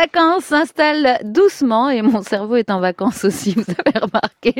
vacances s'installent doucement et mon cerveau est en vacances aussi, vous avez remarqué.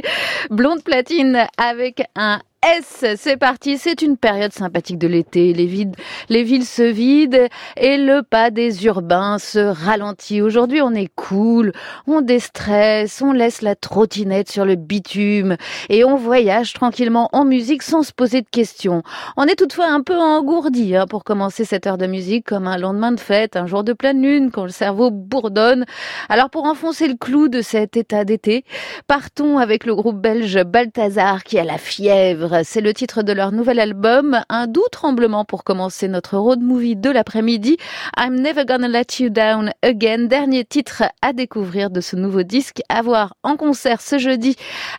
Blonde platine avec un S, c'est parti, c'est une période sympathique de l'été. Les, les villes se vident et le pas des urbains se ralentit. Aujourd'hui, on est cool, on déstresse, on laisse la trottinette sur le bitume et on voyage tranquillement en musique sans se poser de questions. On est toutefois un peu engourdi hein, pour commencer cette heure de musique comme un lendemain de fête, un jour de pleine lune quand le cerveau bourdonne. Alors pour enfoncer le clou de cet état d'été, partons avec le groupe belge Balthazar qui a la fièvre c'est le titre de leur nouvel album. Un doux tremblement pour commencer notre road movie de l'après-midi. I'm Never Gonna Let You Down Again. Dernier titre à découvrir de ce nouveau disque à voir en concert ce jeudi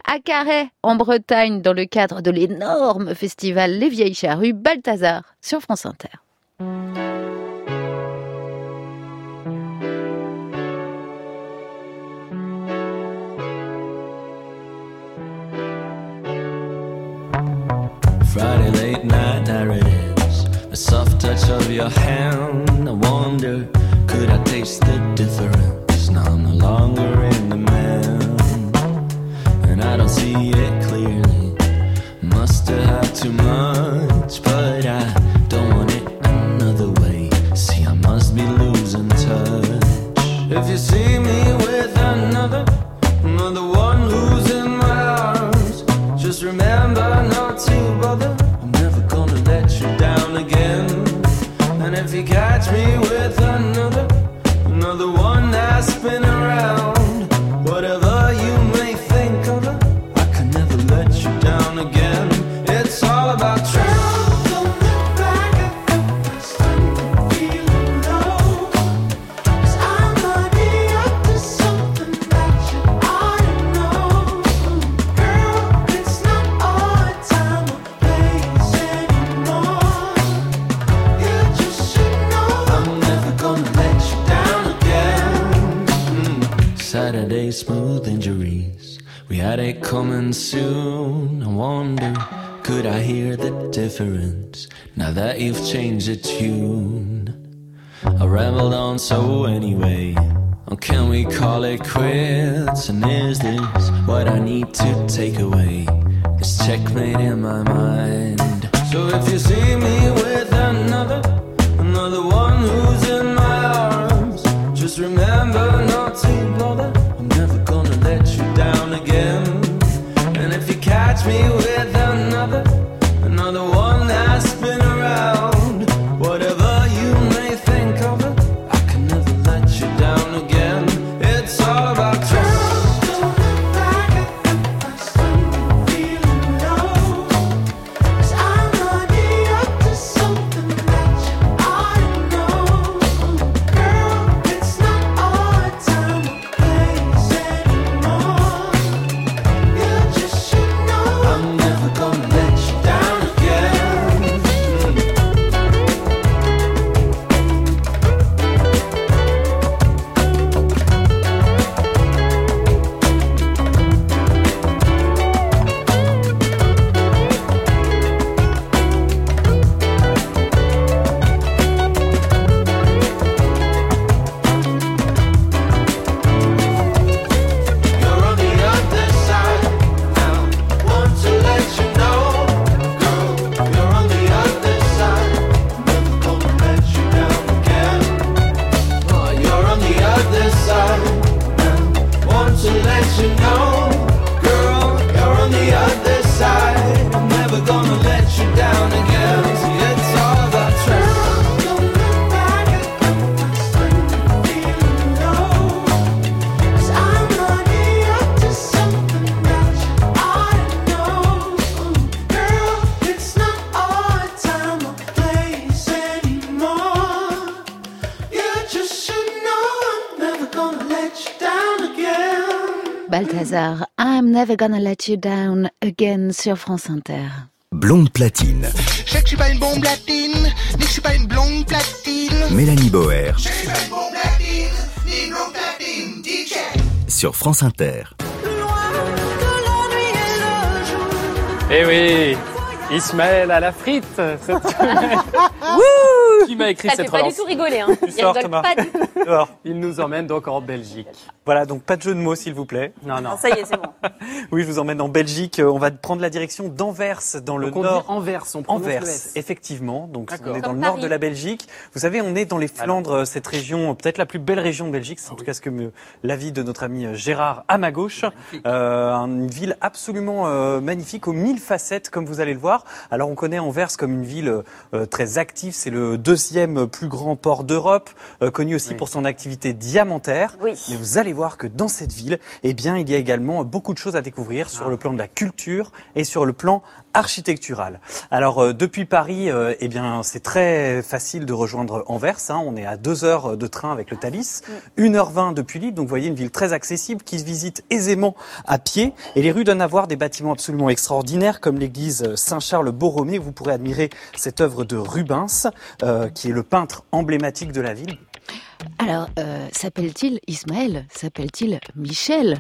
à Carhaix en Bretagne dans le cadre de l'énorme festival Les Vieilles Charrues Balthazar sur France Inter. Friday late night, is. A soft touch of your hand. I wonder, could I taste the difference? Now I'm no longer in the man, and I don't see it clearly. Must have had too much, but I don't want it another way. See, I must be losing touch. If you see me never gonna let you down again sur France Inter. Blonde platine, Je sais que je suis pas une bombe latine, ni que je suis pas une blonde platine. Mélanie Boer Je suis pas une bombe latine, ni une blonde platine, DJ. sur France Inter. Eh oui, Ismaël à la frite cette semaine. Qui m'a écrit Ça fait cette pas du relance tout rigoler. Hein. Il sors, rigole Thomas. pas du tout. Alors, Il nous emmène donc en Belgique. voilà, donc pas de jeu de mots, s'il vous plaît. Non, non. Ça y est, c'est bon. Oui, je vous emmène en Belgique. Euh, On va prendre la direction d'Anvers, dans le Donc on nord. dit Anvers, on Anvers, le effectivement. Donc on est dans Comme le nord Paris. de la Belgique. Vous savez, on est dans les Flandres, cette région, peut-être la plus belle région de Belgique. C'est en tout cas ce que me l'avis de notre ami euh, Gérard à ma gauche. Euh, une ville absolument euh, magnifique aux mille facettes, comme vous allez le voir. Alors on connaît Anvers comme une ville euh, très active. C'est le deuxième plus grand port d'Europe, euh, connu aussi Oui. pour son activité diamantaire. Oui. Mais vous allez voir que dans cette ville, eh bien, il y a également beaucoup de choses à découvrir sur le plan de la culture et sur le plan architectural. Alors euh, depuis Paris, euh, eh bien, c'est très facile de rejoindre Anvers. hein. On est à deux heures de train avec le Thalys, 1h20 depuis Lille. Donc vous voyez une ville très accessible qui se visite aisément à pied. Et les rues donnent à voir des bâtiments absolument extraordinaires comme l'église Saint-Charles-Borromée. où Vous pourrez admirer cette œuvre de Rubens, euh, qui est le peintre emblématique de la ville. Alors, euh, s'appelle-t-il Ismaël? S'appelle-t-il Michel?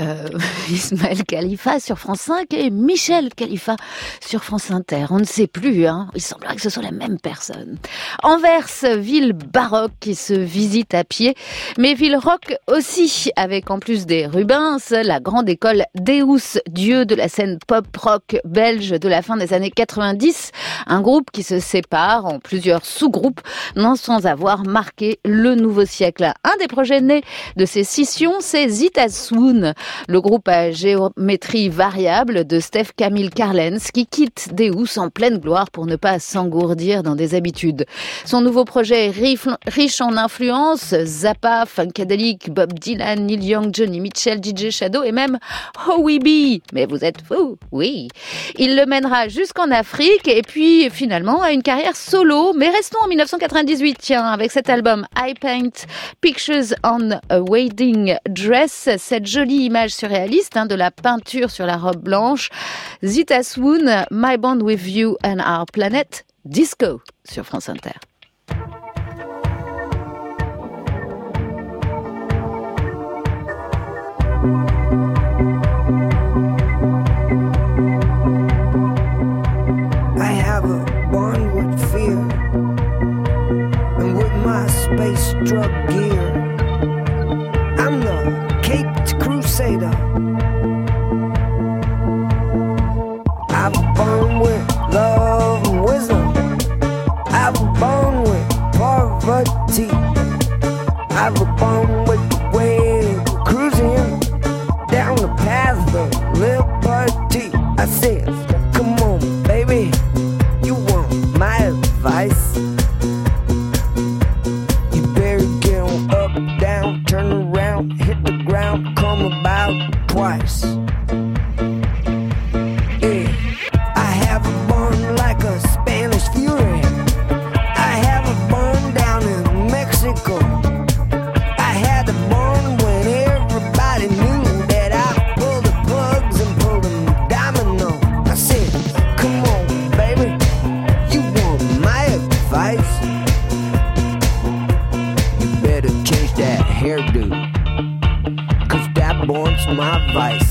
Euh, Ismaël Khalifa sur France 5 et Michel Khalifa sur France Inter. On ne sait plus, hein. Il semblerait que ce soit la même personne. Anvers, ville baroque qui se visite à pied, mais ville rock aussi, avec en plus des Rubens, la grande école Deus, dieu de la scène pop-rock belge de la fin des années 90, un groupe qui se sépare en plusieurs sous-groupes, non sans avoir marqué le nouveau siècle. Un des projets nés de ces scissions, c'est Zitasoon, le groupe à géométrie variable de Steph Camille Carlens, qui quitte Deus en pleine gloire pour ne pas s'engourdir dans des habitudes. Son nouveau projet est riche en influences, Zappa, Funkadelic, Bob Dylan, Neil Young, Johnny Mitchell, DJ Shadow et même Howie B. Mais vous êtes fou, oui. Il le mènera jusqu'en Afrique et puis finalement à une carrière solo. Mais restons en 1998, tiens, avec cet album I Paint Pictures on a Wedding Dress, cette jolie image surréaliste hein, de la peinture sur la robe blanche. Zita Swoon, My Bond with You and Our Planet, Disco sur France Inter. I struck gear. advice.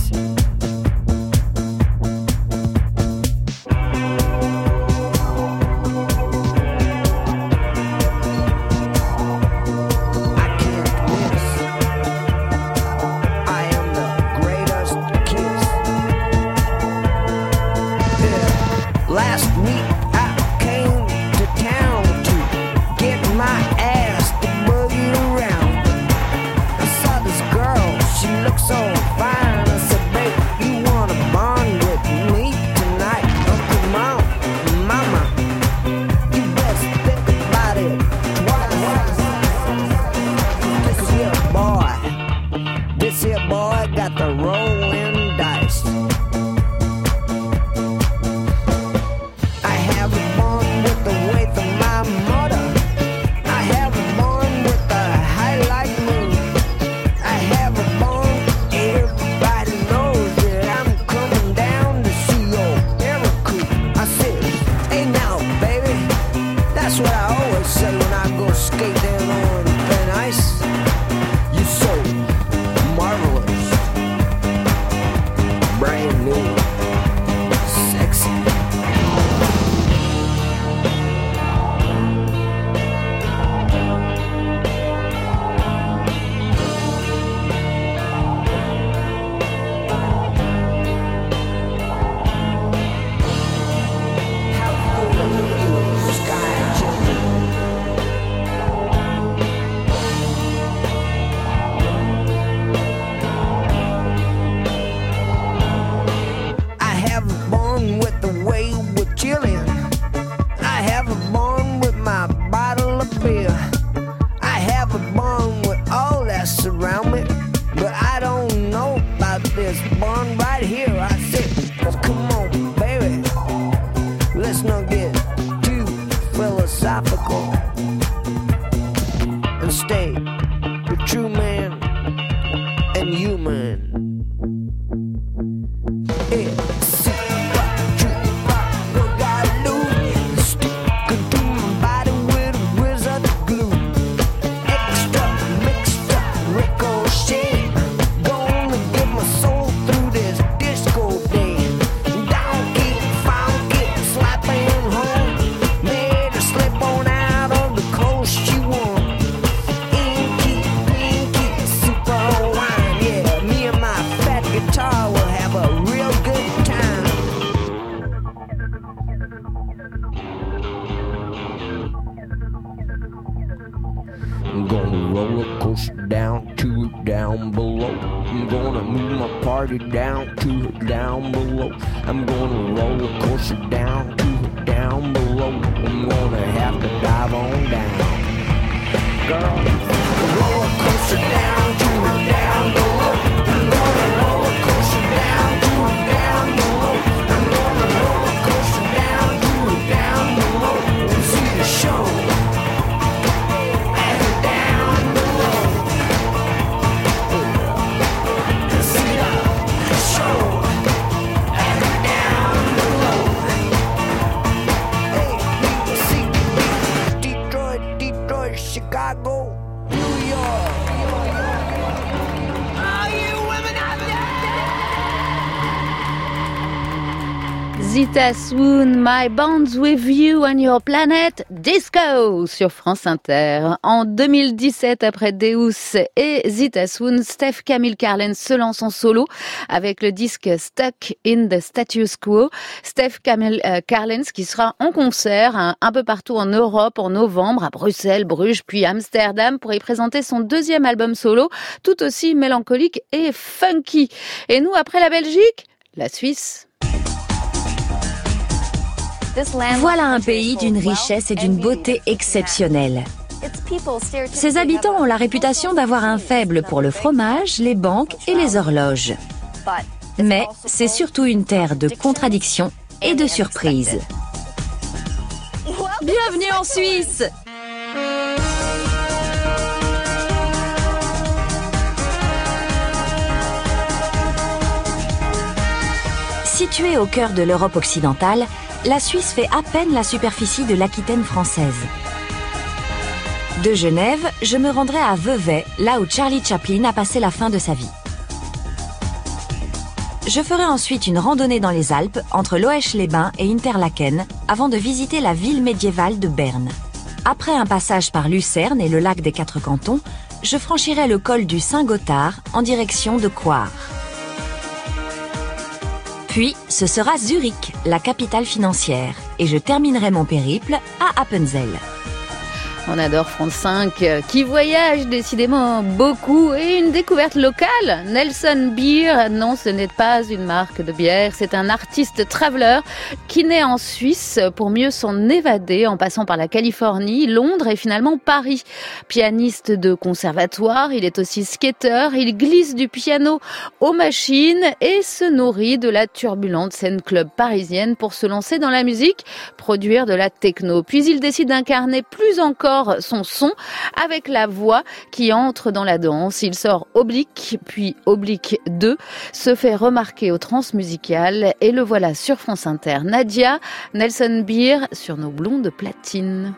Zita Swoon, My Bonds with You on Your Planet Disco sur France Inter. En 2017, après Deus et Zita Swoon, Steph Camille Carlens se lance en solo avec le disque Stuck in the Status Quo. Steph Camille euh, Carlens qui sera en concert hein, un peu partout en Europe en novembre, à Bruxelles, Bruges, puis Amsterdam pour y présenter son deuxième album solo, tout aussi mélancolique et funky. Et nous, après la Belgique, la Suisse. Voilà un pays d'une richesse et d'une beauté exceptionnelle. Ses habitants ont la réputation d'avoir un faible pour le fromage, les banques et les horloges. Mais c'est surtout une terre de contradictions et de surprises. Bienvenue en Suisse Située au cœur de l'Europe occidentale, la Suisse fait à peine la superficie de l'Aquitaine française. De Genève, je me rendrai à Vevey, là où Charlie Chaplin a passé la fin de sa vie. Je ferai ensuite une randonnée dans les Alpes entre Loèche-les-Bains et Interlaken avant de visiter la ville médiévale de Berne. Après un passage par Lucerne et le lac des Quatre Cantons, je franchirai le col du Saint-Gothard en direction de Coire. Puis, ce sera Zurich, la capitale financière, et je terminerai mon périple à Appenzell. On adore France 5 euh, qui voyage décidément beaucoup et une découverte locale. Nelson Beer, non, ce n'est pas une marque de bière, c'est un artiste traveler qui naît en Suisse pour mieux s'en évader en passant par la Californie, Londres et finalement Paris. Pianiste de conservatoire, il est aussi skater, il glisse du piano aux machines et se nourrit de la turbulente scène club parisienne pour se lancer dans la musique, produire de la techno. Puis il décide d'incarner plus encore son son avec la voix qui entre dans la danse. Il sort Oblique, puis Oblique 2, se fait remarquer au transmusical et le voilà sur France Inter. Nadia, Nelson Beer sur nos blondes platines.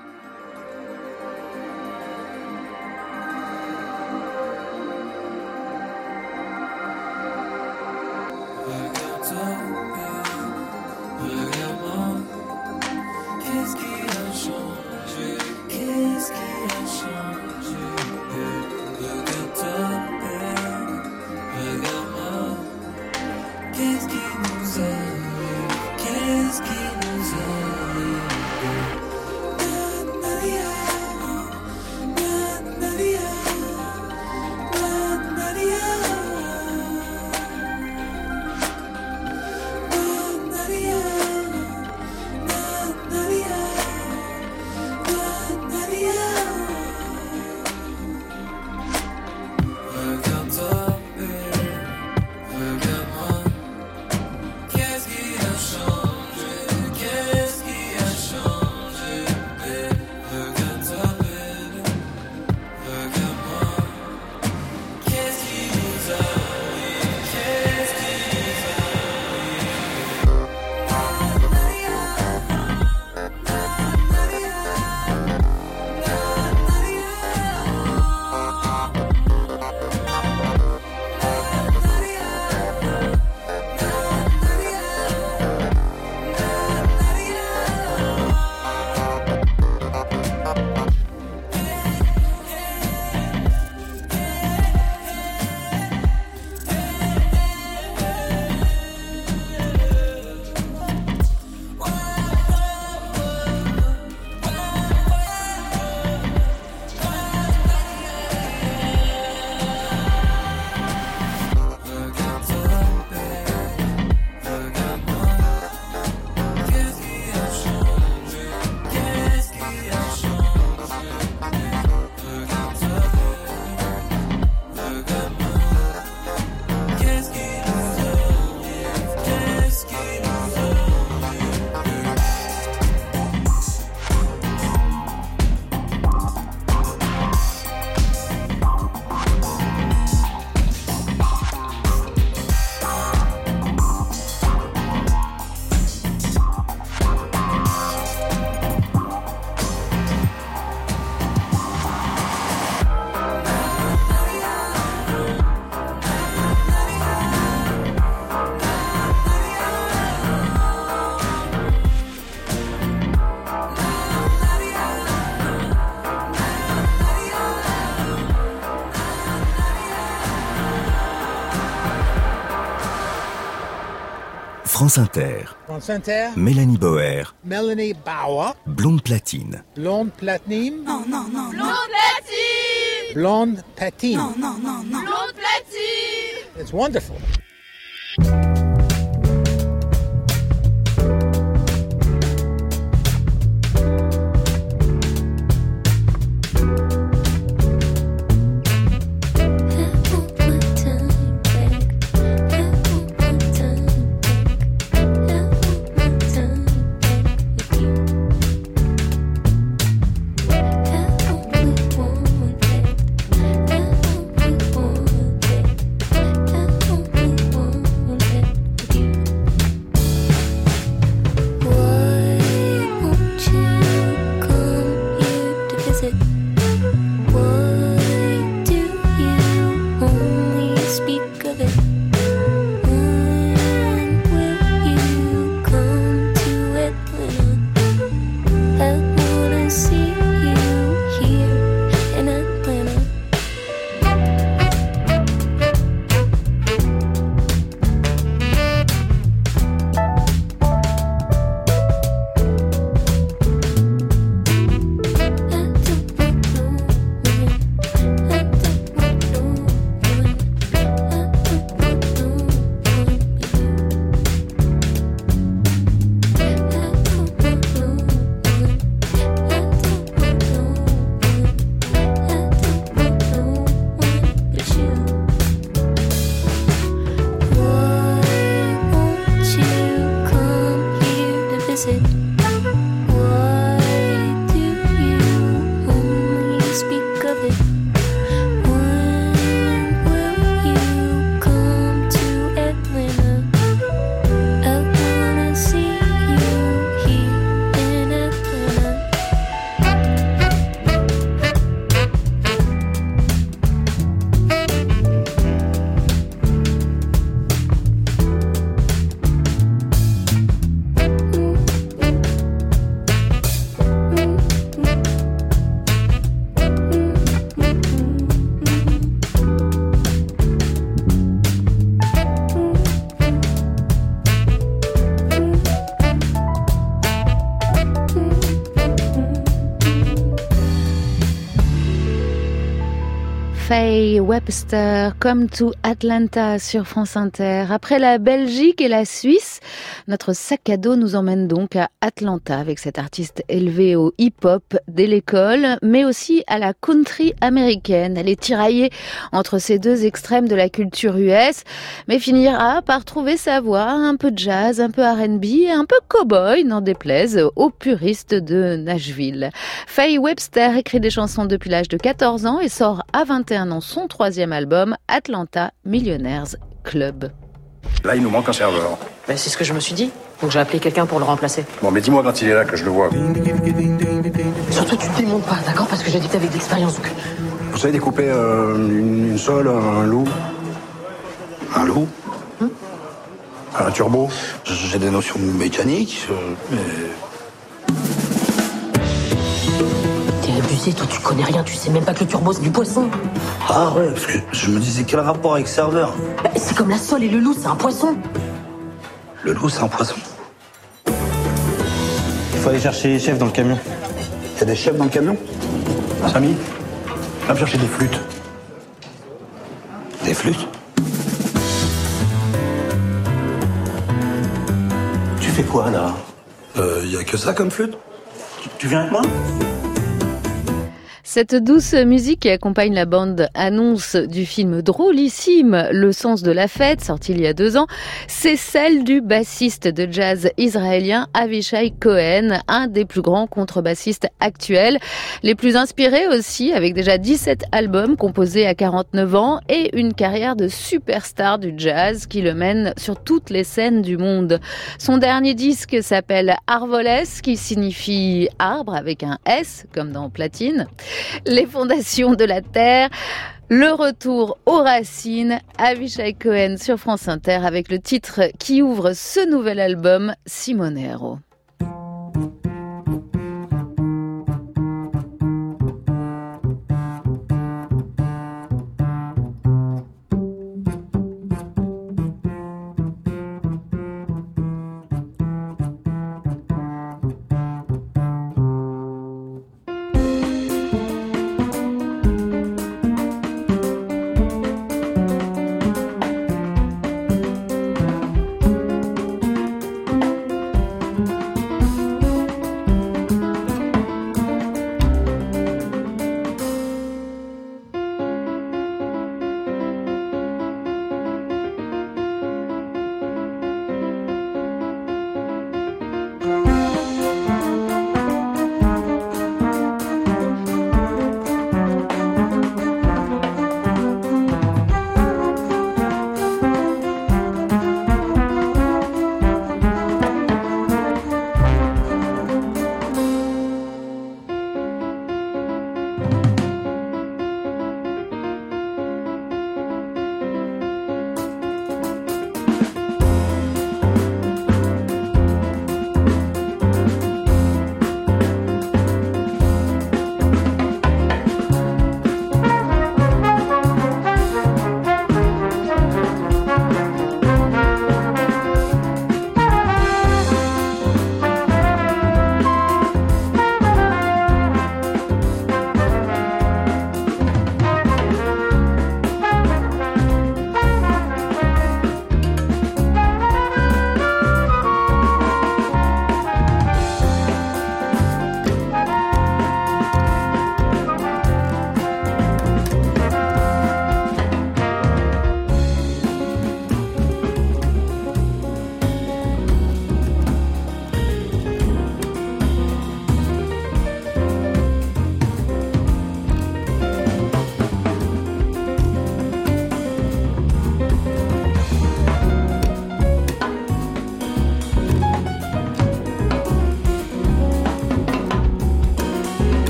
France Inter. France Inter, Mélanie Boer, Melanie Bauer, Blonde Platine. blonde platine. Non, non, non. Blonde platine. Blonde. Non, non, non, non. Blonde platine. It's wonderful. Webster, Come to Atlanta sur France Inter. Après la Belgique et la Suisse, notre sac à dos nous emmène donc à Atlanta avec cette artiste élevée au hip-hop dès l'école, mais aussi à la country américaine. Elle est tiraillée entre ces deux extrêmes de la culture US, mais finira par trouver sa voix, un peu jazz, un peu R&B, un peu cowboy, n'en déplaise aux puristes de Nashville. Faye Webster écrit des chansons depuis l'âge de 14 ans et sort à 21 ans son troisième album, Atlanta Millionaires Club. Là, il nous manque un serveur. Ben, c'est ce que je me suis dit. Donc j'ai appelé quelqu'un pour le remplacer. Bon, mais dis-moi quand il est là que je le vois. Surtout, tu te démontes pas, d'accord? Parce que j'ai dit que t'avais de l'expérience. Donc... Vous savez découper euh, une, une sole, un loup? Un loup? Un turbo? J'ai des notions de mécanique, euh, mais Abusé, toi, tu connais rien. Tu sais même pas que le turbo, c'est du poisson. Ah ouais, parce que je me disais quel rapport avec serveur Ben, c'est comme la sole et le loup, c'est un poisson. Le loup, c'est un poisson. Il faut aller chercher les chefs dans le camion. Il y a des chefs dans le camion? Samy Va me chercher des flûtes. Des flûtes? Tu fais quoi là? Euh, y a que ça comme flûte? Tu, tu viens avec moi? Cette douce musique qui accompagne la bande annonce du film drôlissime Le sens de la fête, sorti il y a deux ans, c'est celle du bassiste de jazz israélien Avishai Cohen, un des plus grands contrebassistes actuels, les plus inspirés aussi, avec déjà 17 albums composés à 49 ans et une carrière de superstar du jazz qui le mène sur toutes les scènes du monde. Son dernier disque s'appelle Arvoles, qui signifie arbre avec un S, comme dans Platine les fondations de la Terre. Le retour aux racines, Avishai Cohen sur France Inter avec le titre qui ouvre ce nouvel album, Simonero.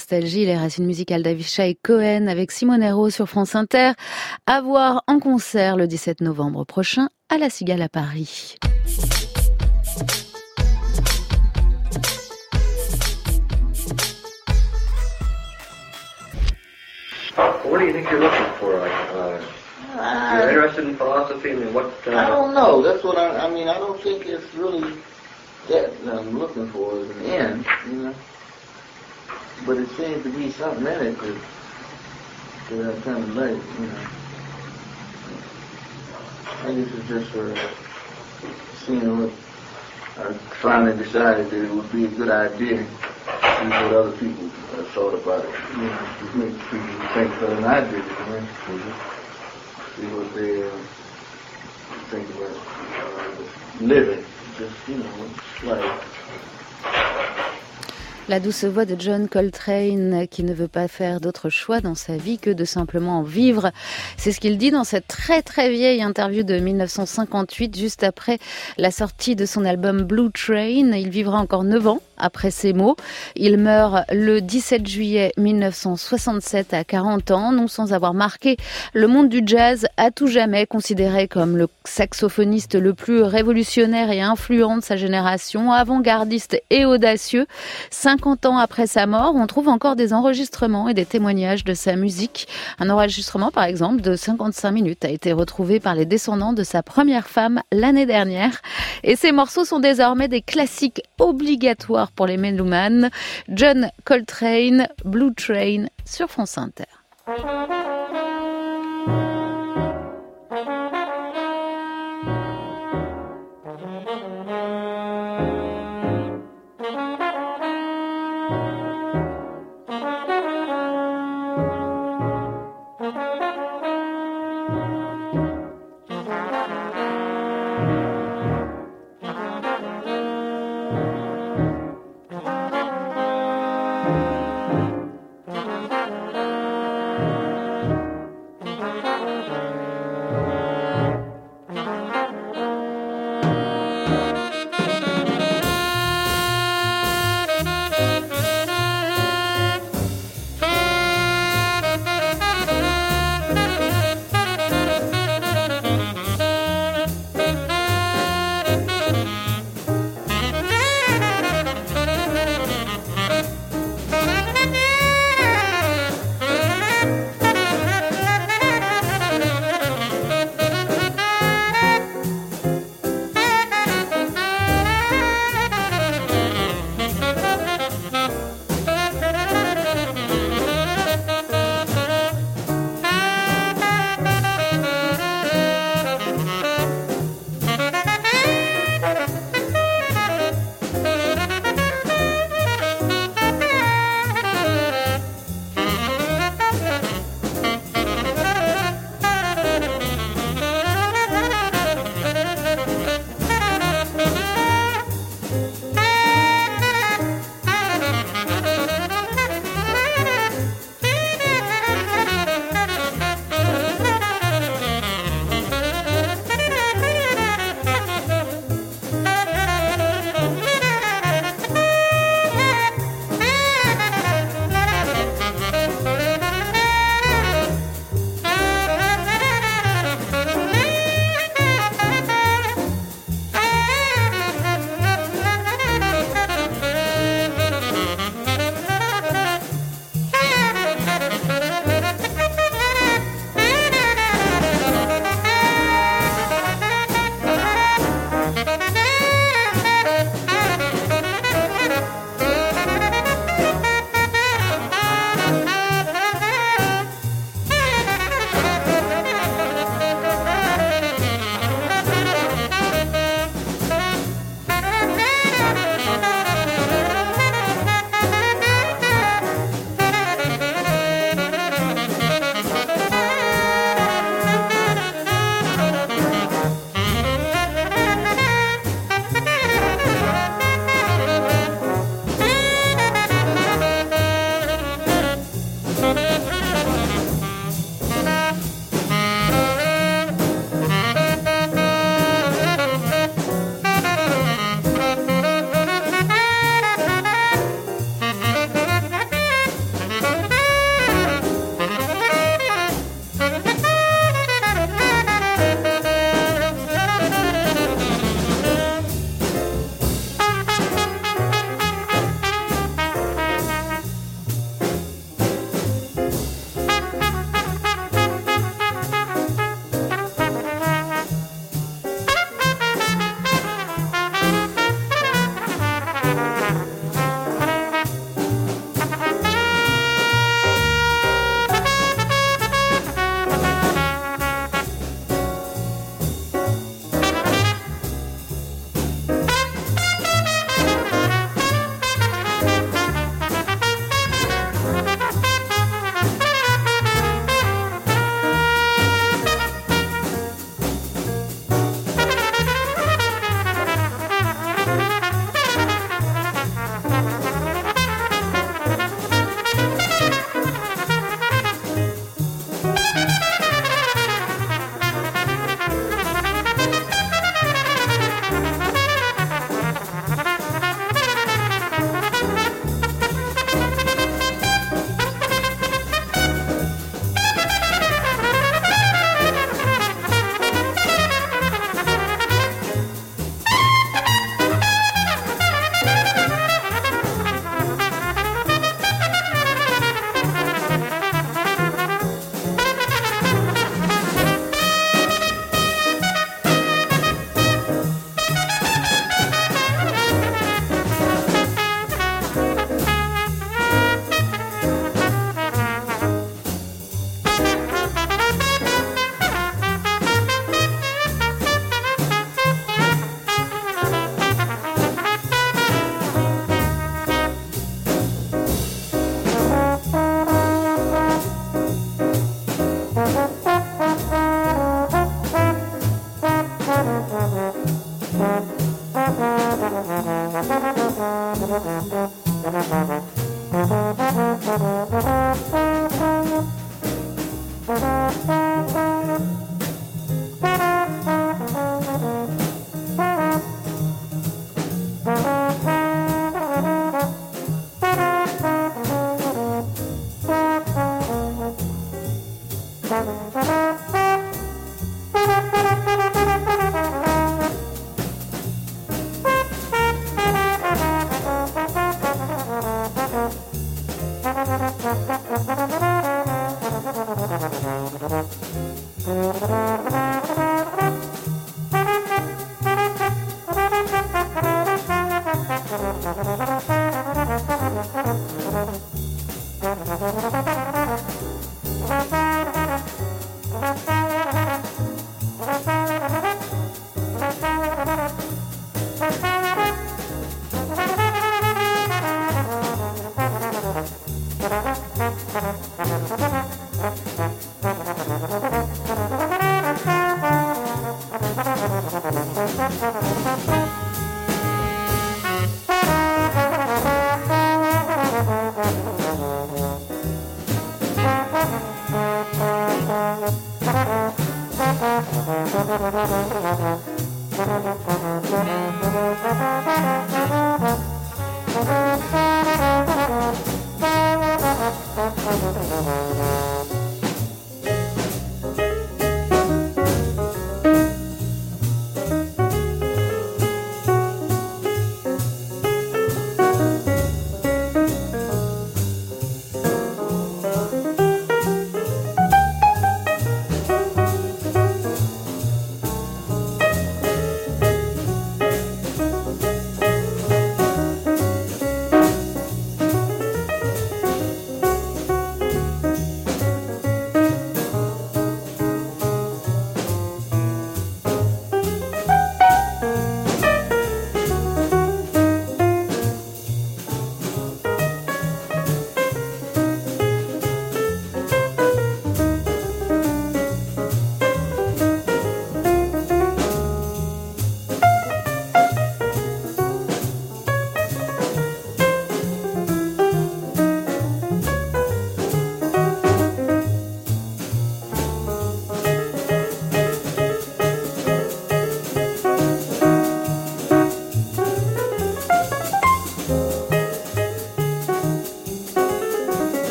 Nostalgie, les racines musicales d'Avishai Cohen avec Simone Hero sur France Inter. À voir en concert le 17 novembre prochain à la Cigale à Paris. What do you think you're looking for? Like, uh, you're interested in philosophy? I mean, what? Uh, I don't know. That's what I. I mean, I don't think it's really that I'm looking for as an end, you know? But it seems to be something in it that, that I kind of like, you know. I guess it's just for seeing what I finally decided that it would be a good idea to see what other people uh, thought about it. You know, to make people think better than I did you know. See what they uh, think about uh, living. Just, you know, like La douce voix de John Coltrane qui ne veut pas faire d'autre choix dans sa vie que de simplement en vivre. C'est ce qu'il dit dans cette très très vieille interview de 1958 juste après la sortie de son album Blue Train. Il vivra encore 9 ans après ces mots. Il meurt le 17 juillet 1967 à 40 ans, non sans avoir marqué le monde du jazz à tout jamais, considéré comme le saxophoniste le plus révolutionnaire et influent de sa génération, avant-gardiste et audacieux. 50 ans après sa mort, on trouve encore des enregistrements et des témoignages de sa musique. Un enregistrement, par exemple, de 55 minutes a été retrouvé par les descendants de sa première femme l'année dernière. Et ces morceaux sont désormais des classiques obligatoires pour les mélomanes. John Coltrane, Blue Train sur France Inter.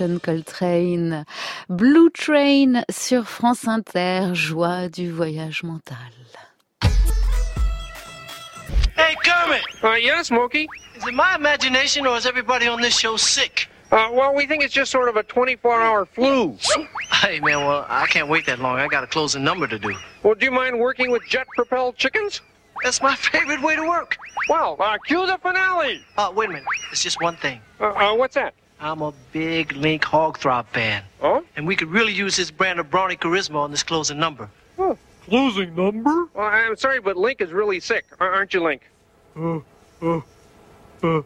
John Coltrane. Blue Train sur France Inter, joie du voyage mental. Hey, Kermit! Uh, yes, Smokey? Is it my imagination or is everybody on this show sick? Uh, well, we think it's just sort of a 24-hour flu. Hey, man, well, I can't wait that long. I got a closing number to do. Well, do you mind working with jet-propelled chickens? That's my favorite way to work. Well, uh, cue the finale. Uh, wait a minute. It's just one thing. Uh, uh, what's that? I'm a big Link Hogthrob fan. Oh? And we could really use his brand of brawny charisma on this closing number. Oh, closing number? Well, I'm sorry, but Link is really sick. Aren't you, Link? Uh, uh, uh,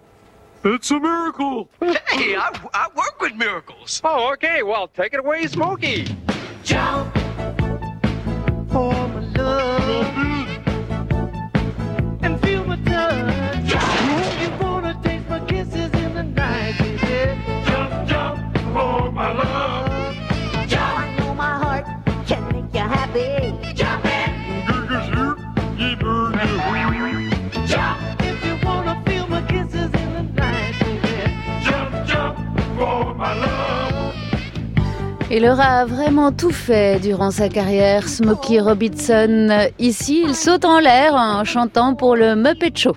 it's a miracle. Hey, I, I work with miracles. Oh, okay. Well, take it away, Smokey. Jump for my love Il aura vraiment tout fait durant sa carrière, Smokey Robinson. Ici, il saute en l'air en chantant pour le Muppet Show.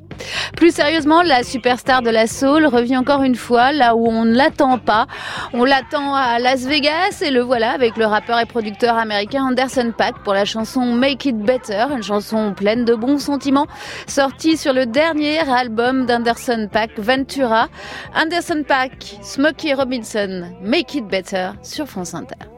Plus sérieusement, la superstar de la soul revient encore une fois là où on ne l'attend pas. On l'attend à Las Vegas et le voilà avec le rappeur et producteur américain Anderson Pack pour la chanson Make It Better, une chanson pleine de bons sentiments, sortie sur le dernier album d'Anderson Pack, Ventura. Anderson Pack, Smokey Robinson, Make It Better sur France 1. inte.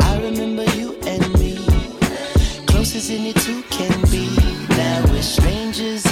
I remember you and me. Closest any two can be. Now we're strangers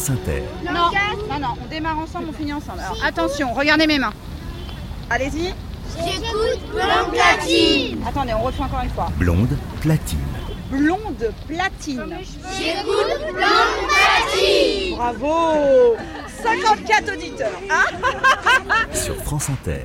France Inter. Non, non, non, on démarre ensemble, on finit ensemble. Alors attention, regardez mes mains. Allez-y. J'écoute Blonde Platine. Attendez, on refait encore une fois. Blonde platine. Blonde platine. J'écoute Blonde Platine. Bravo 54 auditeurs. Ah Sur France Inter.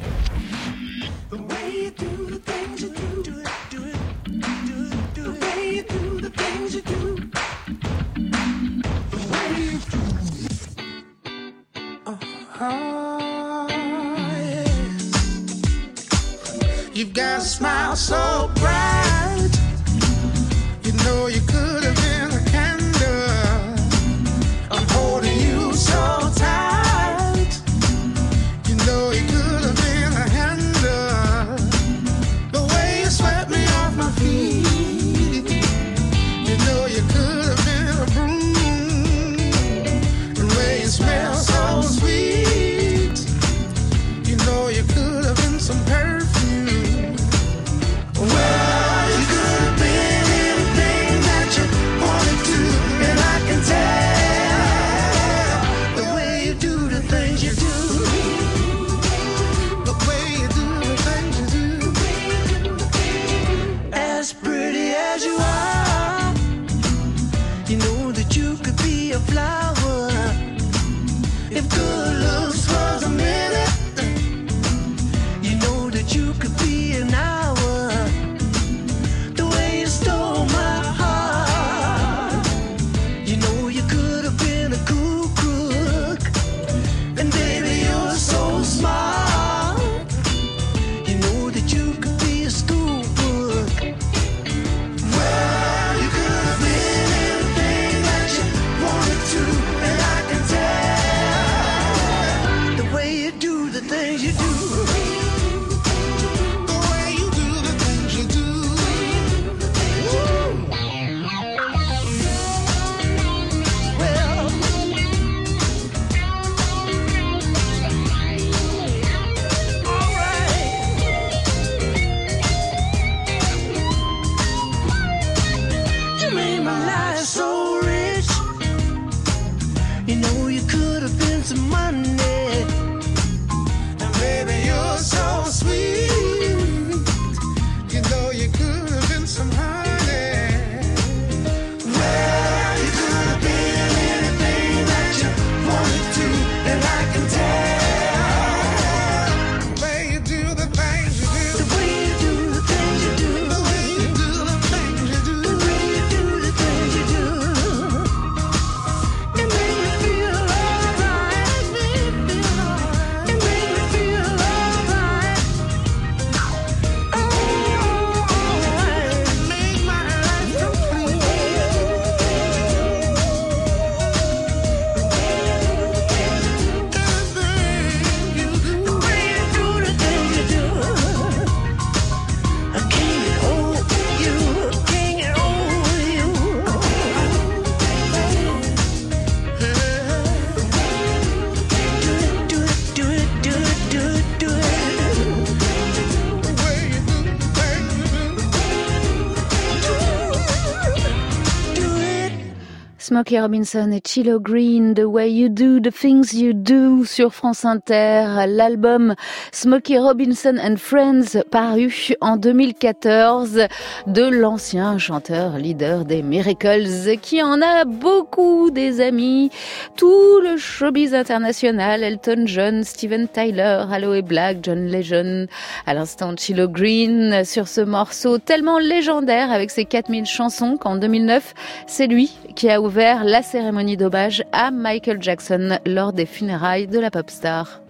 Smokey Robinson et Chilo Green, The Way You Do, The Things You Do sur France Inter, l'album Smokey Robinson and Friends paru en 2014 de l'ancien chanteur leader des Miracles qui en a beaucoup des amis, tout le showbiz international, Elton John, Steven Tyler, Aloe Black, John Legend, à l'instant Chilo Green sur ce morceau tellement légendaire avec ses 4000 chansons qu'en 2009, c'est lui qui a ouvert la cérémonie d'hommage à Michael Jackson lors des funérailles de la pop star.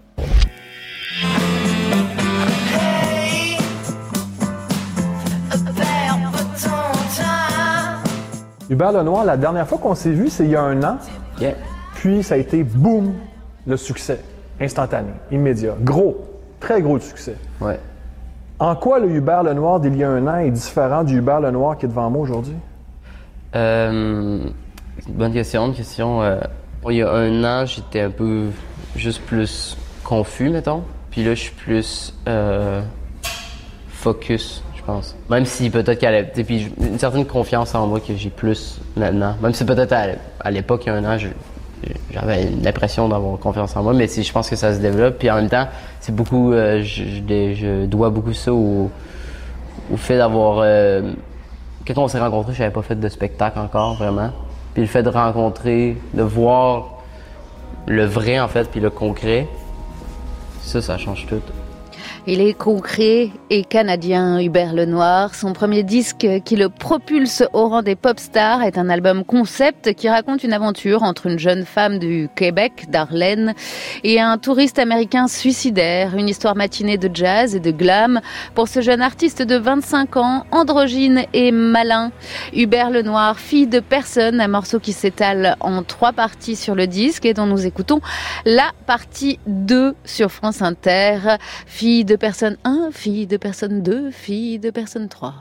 Hubert Lenoir, la dernière fois qu'on s'est vu, c'est il y a un an. Puis ça a été boum, le succès. Instantané, immédiat. Gros, très gros de succès. Ouais. En quoi le Hubert Lenoir d'il y a un an est différent du Hubert Lenoir qui est devant moi aujourd'hui? Euh, bonne question, une question. euh, il y a un an, j'étais un peu juste plus confus, mettons. Puis là, je suis plus euh, focus. Je pense. Même si peut-être tu sais, puis une certaine confiance en moi que j'ai plus maintenant. Même si peut-être à, l'époque, il y a un an, j'avais l'impression d'avoir confiance en moi, mais je pense que ça se développe. Puis en même temps, c'est beaucoup, euh, je, dois beaucoup ça au, fait d'avoir. quand on s'est rencontrés, je n'avais pas fait de spectacle encore vraiment. Puis le fait de rencontrer, de voir le vrai en fait, puis le concret, ça, ça change tout. Il est concret et canadien, Hubert Lenoir. Son premier disque qui le propulse au rang des pop stars est un album concept qui raconte une aventure entre une jeune femme du Québec, d'Arlène, et un touriste américain suicidaire. Une histoire matinée de jazz et de glam pour ce jeune artiste de 25 ans, androgyne et malin. Hubert Lenoir, fille de personne, un morceau qui s'étale en trois parties sur le disque et dont nous écoutons la partie 2 sur France Inter. Fille de personne 1, fille de personne 2, fille de personne 3.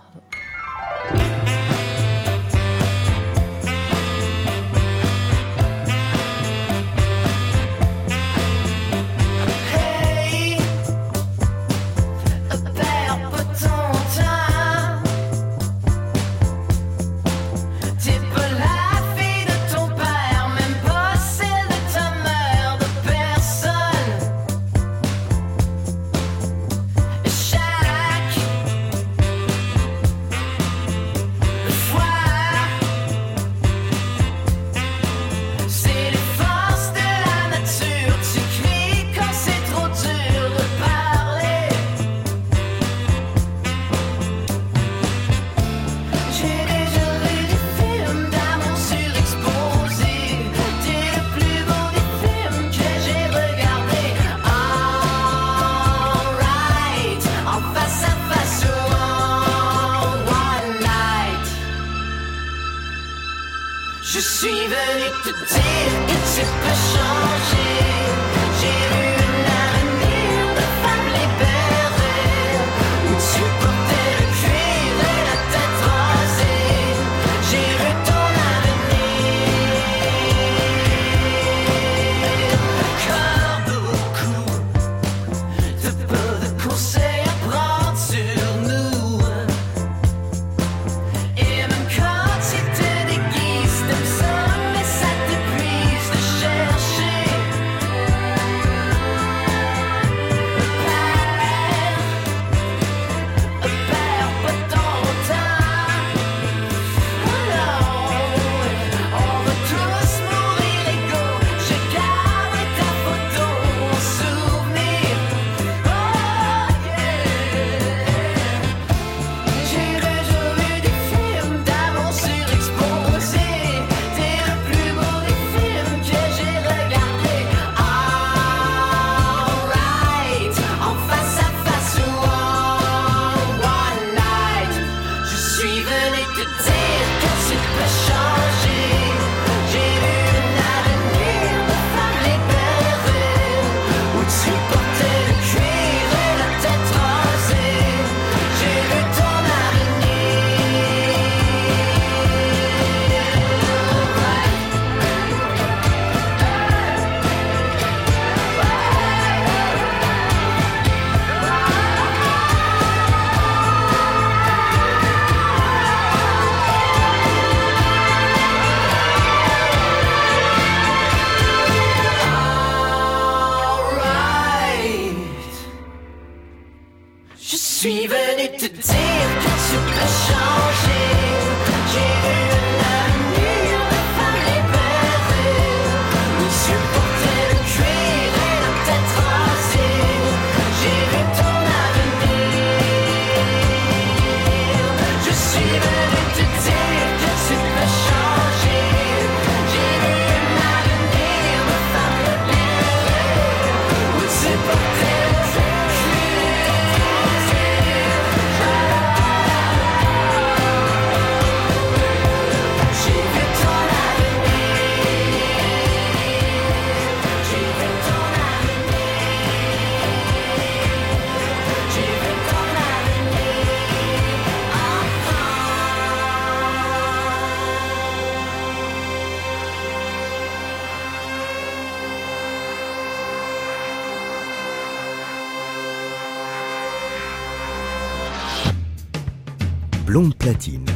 Blonde platine.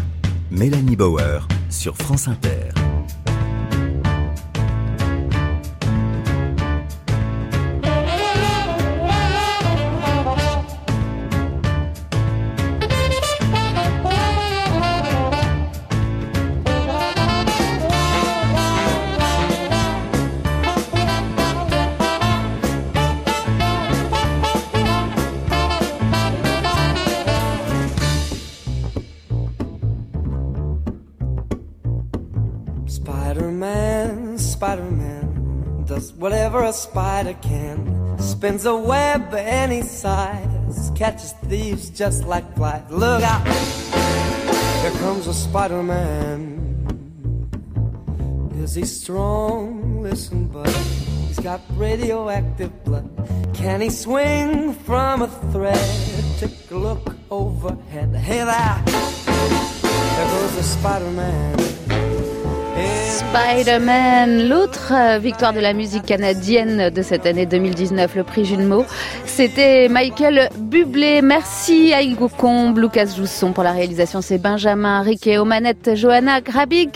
Mélanie Bauer sur France Inter. Spins a web any size, catches thieves just like flies. Look out! Here comes a Spider-Man. Is he strong? Listen, bud. He's got radioactive blood. Can he swing from a thread? Take a look overhead. Hey there! There goes the Spider-Man. Spider-Man, l'autre euh, victoire de la musique canadienne de cette année 2019, le prix Jules c'était Michael Bublé. Merci à Hugo Lucas Jousson pour la réalisation, c'est Benjamin Riquet aux manettes, Johanna Grabig